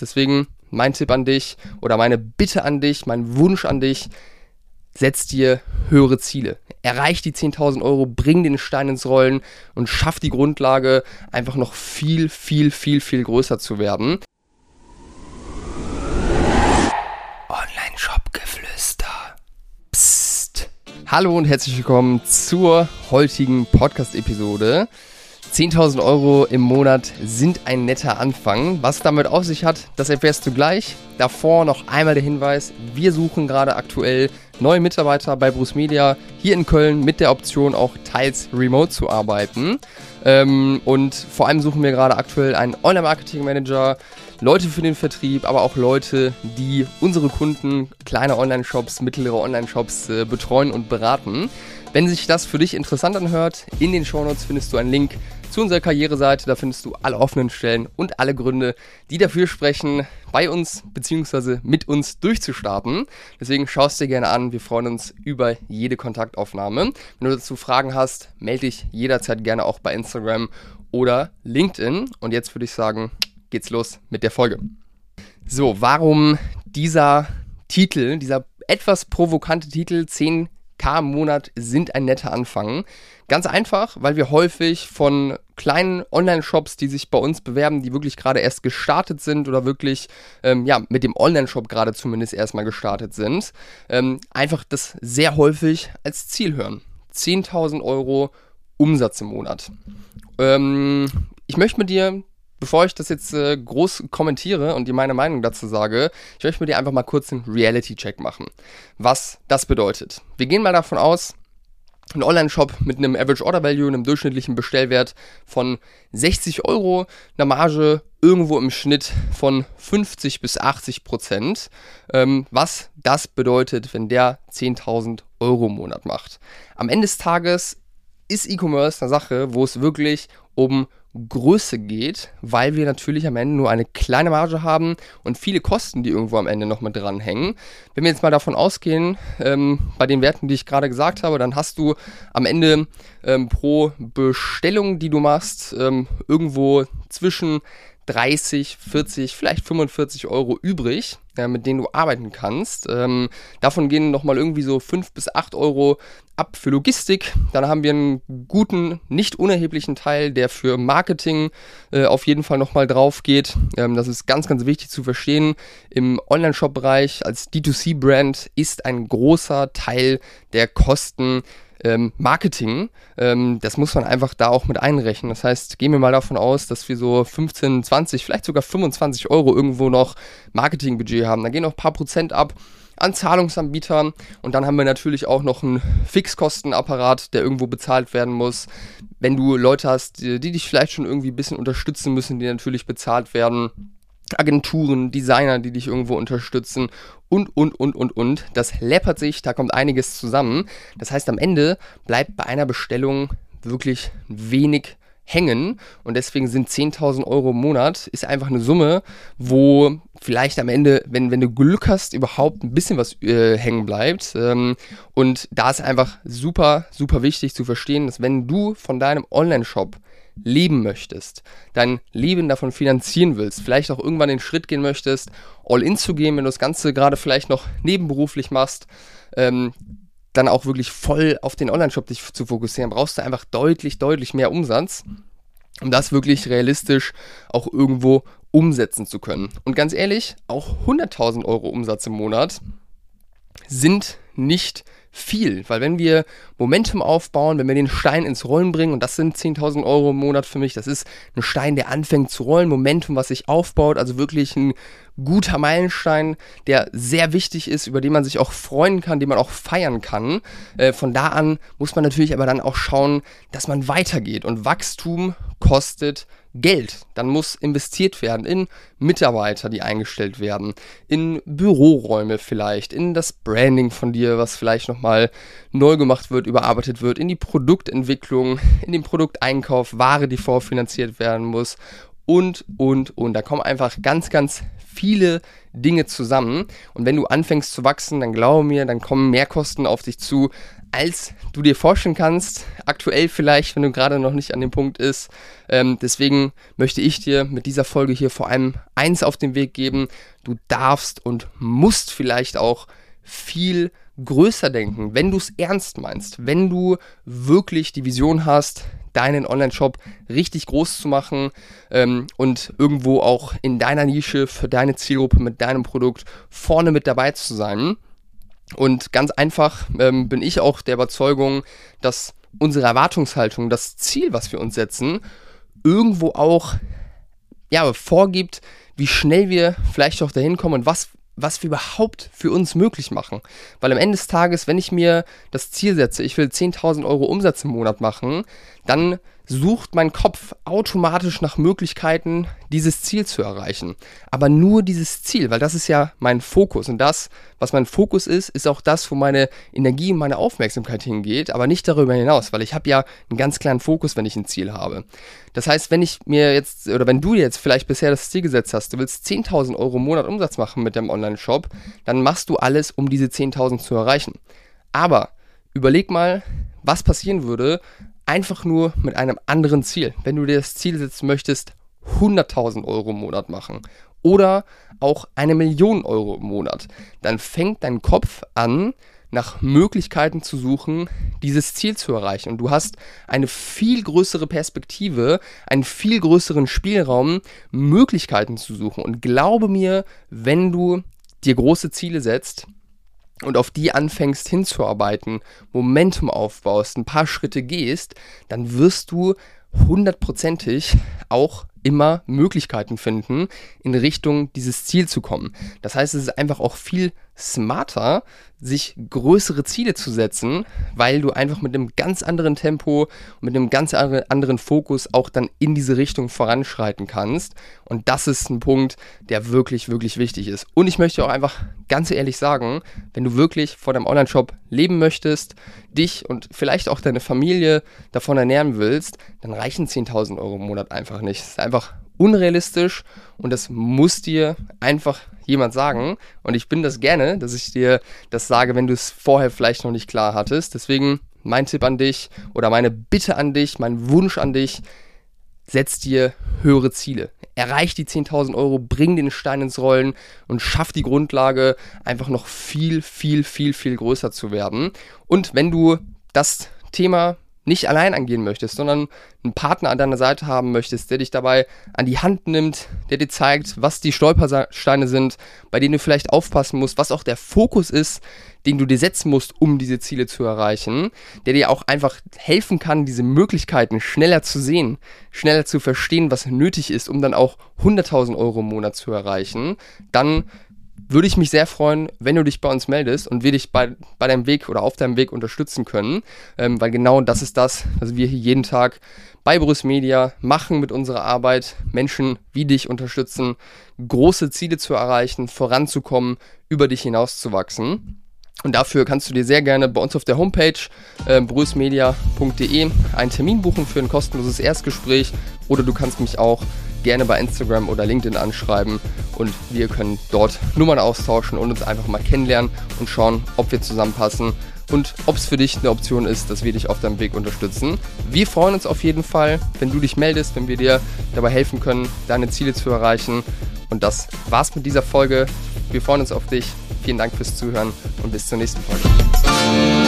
Deswegen mein Tipp an dich oder meine Bitte an dich, mein Wunsch an dich, setz dir höhere Ziele. Erreich die 10.000 Euro, bring den Stein ins Rollen und schaff die Grundlage, einfach noch viel, viel, viel, viel größer zu werden. Online-Shop-Geflüster. Psst. Hallo und herzlich willkommen zur heutigen Podcast-Episode. 10.000 Euro im Monat sind ein netter Anfang. Was damit auf sich hat, das erfährst du gleich. Davor noch einmal der Hinweis, wir suchen gerade aktuell neue Mitarbeiter bei Bruce Media hier in Köln mit der Option auch teils remote zu arbeiten. Ähm, und vor allem suchen wir gerade aktuell einen Online-Marketing-Manager, Leute für den Vertrieb, aber auch Leute, die unsere Kunden, kleine Online-Shops, mittlere Online-Shops äh, betreuen und beraten. Wenn sich das für dich interessant anhört, in den Shownotes findest du einen Link zu unserer Karriereseite. Da findest du alle offenen Stellen und alle Gründe, die dafür sprechen, bei uns bzw. mit uns durchzustarten. Deswegen schaust dir gerne an. Wir freuen uns über jede Kontaktaufnahme. Wenn du dazu Fragen hast, melde dich jederzeit gerne auch bei Instagram oder LinkedIn. Und jetzt würde ich sagen, geht's los mit der Folge. So, warum dieser Titel, dieser etwas provokante Titel 10k im Monat sind ein netter Anfang? Ganz einfach, weil wir häufig von kleinen Online-Shops, die sich bei uns bewerben, die wirklich gerade erst gestartet sind oder wirklich ähm, ja, mit dem Online-Shop gerade zumindest erstmal gestartet sind, ähm, einfach das sehr häufig als Ziel hören. 10.000 Euro Umsatz im Monat. Ähm, ich möchte mit dir bevor ich das jetzt äh, groß kommentiere und dir meine Meinung dazu sage, ich möchte mit dir einfach mal kurz einen Reality-Check machen. Was das bedeutet. Wir gehen mal davon aus, ein Online-Shop mit einem Average Order Value, einem durchschnittlichen Bestellwert von 60 Euro, einer Marge irgendwo im Schnitt von 50 bis 80 Prozent. Ähm, was das bedeutet, wenn der 10.000 Euro im Monat macht. Am Ende des Tages ist E-Commerce eine Sache, wo es wirklich um Größe geht, weil wir natürlich am Ende nur eine kleine Marge haben und viele Kosten, die irgendwo am Ende noch mit dranhängen. Wenn wir jetzt mal davon ausgehen, ähm, bei den Werten, die ich gerade gesagt habe, dann hast du am Ende ähm, pro Bestellung, die du machst, ähm, irgendwo zwischen 30, 40, vielleicht 45 Euro übrig, ja, mit denen du arbeiten kannst. Ähm, davon gehen nochmal irgendwie so 5 bis 8 Euro ab für Logistik. Dann haben wir einen guten, nicht unerheblichen Teil, der für Marketing äh, auf jeden Fall nochmal drauf geht. Ähm, das ist ganz, ganz wichtig zu verstehen. Im Online-Shop-Bereich als D2C-Brand ist ein großer Teil der Kosten ähm, Marketing, ähm, das muss man einfach da auch mit einrechnen. Das heißt, gehen wir mal davon aus, dass wir so 15, 20, vielleicht sogar 25 Euro irgendwo noch Marketingbudget haben. Da gehen noch ein paar Prozent ab an Zahlungsanbietern und dann haben wir natürlich auch noch einen Fixkostenapparat, der irgendwo bezahlt werden muss. Wenn du Leute hast, die, die dich vielleicht schon irgendwie ein bisschen unterstützen müssen, die natürlich bezahlt werden Agenturen, Designer, die dich irgendwo unterstützen und, und, und, und, und. Das läppert sich, da kommt einiges zusammen. Das heißt, am Ende bleibt bei einer Bestellung wirklich wenig hängen und deswegen sind 10.000 Euro im Monat ist einfach eine Summe, wo vielleicht am Ende, wenn, wenn du Glück hast, überhaupt ein bisschen was äh, hängen bleibt. Ähm, und da ist einfach super, super wichtig zu verstehen, dass wenn du von deinem Online-Shop leben möchtest, dein Leben davon finanzieren willst, vielleicht auch irgendwann den Schritt gehen möchtest, all in zu gehen, wenn du das Ganze gerade vielleicht noch nebenberuflich machst, ähm, dann auch wirklich voll auf den Online-Shop dich zu fokussieren, brauchst du einfach deutlich, deutlich mehr Umsatz, um das wirklich realistisch auch irgendwo umsetzen zu können. Und ganz ehrlich, auch 100.000 Euro Umsatz im Monat sind nicht viel, weil wenn wir Momentum aufbauen, wenn wir den Stein ins Rollen bringen, und das sind 10.000 Euro im Monat für mich, das ist ein Stein, der anfängt zu rollen, Momentum, was sich aufbaut, also wirklich ein guter Meilenstein, der sehr wichtig ist, über den man sich auch freuen kann, den man auch feiern kann. Äh, von da an muss man natürlich aber dann auch schauen, dass man weitergeht und Wachstum kostet Geld. Dann muss investiert werden in Mitarbeiter, die eingestellt werden, in Büroräume vielleicht, in das Branding von dir, was vielleicht nochmal neu gemacht wird, überarbeitet wird, in die Produktentwicklung, in den Produkteinkauf, Ware, die vorfinanziert werden muss und, und, und. Da kommen einfach ganz, ganz viele Dinge zusammen. Und wenn du anfängst zu wachsen, dann glaube mir, dann kommen Mehrkosten auf dich zu, als du dir vorstellen kannst. Aktuell vielleicht, wenn du gerade noch nicht an dem Punkt ist. Ähm, deswegen möchte ich dir mit dieser Folge hier vor allem eins auf den Weg geben. Du darfst und musst vielleicht auch viel größer denken, wenn du es ernst meinst, wenn du wirklich die Vision hast, deinen Online-Shop richtig groß zu machen ähm, und irgendwo auch in deiner Nische für deine Zielgruppe mit deinem Produkt vorne mit dabei zu sein. Und ganz einfach ähm, bin ich auch der Überzeugung, dass unsere Erwartungshaltung, das Ziel, was wir uns setzen, irgendwo auch ja, vorgibt, wie schnell wir vielleicht auch dahin kommen und was was wir überhaupt für uns möglich machen. Weil am Ende des Tages, wenn ich mir das Ziel setze, ich will 10.000 Euro Umsatz im Monat machen, dann sucht mein Kopf automatisch nach Möglichkeiten, dieses Ziel zu erreichen. Aber nur dieses Ziel, weil das ist ja mein Fokus. Und das, was mein Fokus ist, ist auch das, wo meine Energie und meine Aufmerksamkeit hingeht, aber nicht darüber hinaus, weil ich habe ja einen ganz klaren Fokus, wenn ich ein Ziel habe. Das heißt, wenn ich mir jetzt, oder wenn du jetzt vielleicht bisher das Ziel gesetzt hast, du willst 10.000 Euro im Monat Umsatz machen mit deinem Online-Shop, dann machst du alles, um diese 10.000 zu erreichen. Aber überleg mal, was passieren würde, einfach nur mit einem anderen Ziel. Wenn du dir das Ziel setzen möchtest, 100.000 Euro im Monat machen oder auch eine Million Euro im Monat, dann fängt dein Kopf an, nach Möglichkeiten zu suchen, dieses Ziel zu erreichen. Und du hast eine viel größere Perspektive, einen viel größeren Spielraum, Möglichkeiten zu suchen. Und glaube mir, wenn du dir große Ziele setzt, und auf die anfängst hinzuarbeiten, Momentum aufbaust, ein paar Schritte gehst, dann wirst du hundertprozentig auch immer Möglichkeiten finden, in Richtung dieses Ziel zu kommen. Das heißt, es ist einfach auch viel smarter, sich größere Ziele zu setzen, weil du einfach mit einem ganz anderen Tempo und mit einem ganz anderen Fokus auch dann in diese Richtung voranschreiten kannst. Und das ist ein Punkt, der wirklich, wirklich wichtig ist. Und ich möchte auch einfach ganz ehrlich sagen, wenn du wirklich vor deinem Online-Shop leben möchtest, dich und vielleicht auch deine Familie davon ernähren willst, dann reichen 10.000 Euro im Monat einfach nicht. Es ist einfach unrealistisch und das muss dir einfach jemand sagen. Und ich bin das gerne, dass ich dir das sage, wenn du es vorher vielleicht noch nicht klar hattest. Deswegen mein Tipp an dich oder meine Bitte an dich, mein Wunsch an dich, setz dir höhere Ziele. Erreich die 10.000 Euro, bring den Stein ins Rollen und schaff die Grundlage, einfach noch viel, viel, viel, viel größer zu werden. Und wenn du das Thema nicht allein angehen möchtest, sondern einen Partner an deiner Seite haben möchtest, der dich dabei an die Hand nimmt, der dir zeigt, was die Stolpersteine sind, bei denen du vielleicht aufpassen musst, was auch der Fokus ist, den du dir setzen musst, um diese Ziele zu erreichen, der dir auch einfach helfen kann, diese Möglichkeiten schneller zu sehen, schneller zu verstehen, was nötig ist, um dann auch 100.000 Euro im Monat zu erreichen, dann würde ich mich sehr freuen, wenn du dich bei uns meldest und wir dich bei, bei deinem Weg oder auf deinem Weg unterstützen können, ähm, weil genau das ist das, was wir hier jeden Tag bei Brüss Media machen mit unserer Arbeit, Menschen wie dich unterstützen, große Ziele zu erreichen, voranzukommen, über dich hinauszuwachsen. Und dafür kannst du dir sehr gerne bei uns auf der Homepage äh, brüssmedia.de einen Termin buchen für ein kostenloses Erstgespräch. Oder du kannst mich auch gerne bei Instagram oder LinkedIn anschreiben und wir können dort Nummern austauschen und uns einfach mal kennenlernen und schauen, ob wir zusammenpassen und ob es für dich eine Option ist, dass wir dich auf deinem Weg unterstützen. Wir freuen uns auf jeden Fall, wenn du dich meldest, wenn wir dir dabei helfen können, deine Ziele zu erreichen. Und das war's mit dieser Folge. Wir freuen uns auf dich. Vielen Dank fürs Zuhören und bis zur nächsten Folge.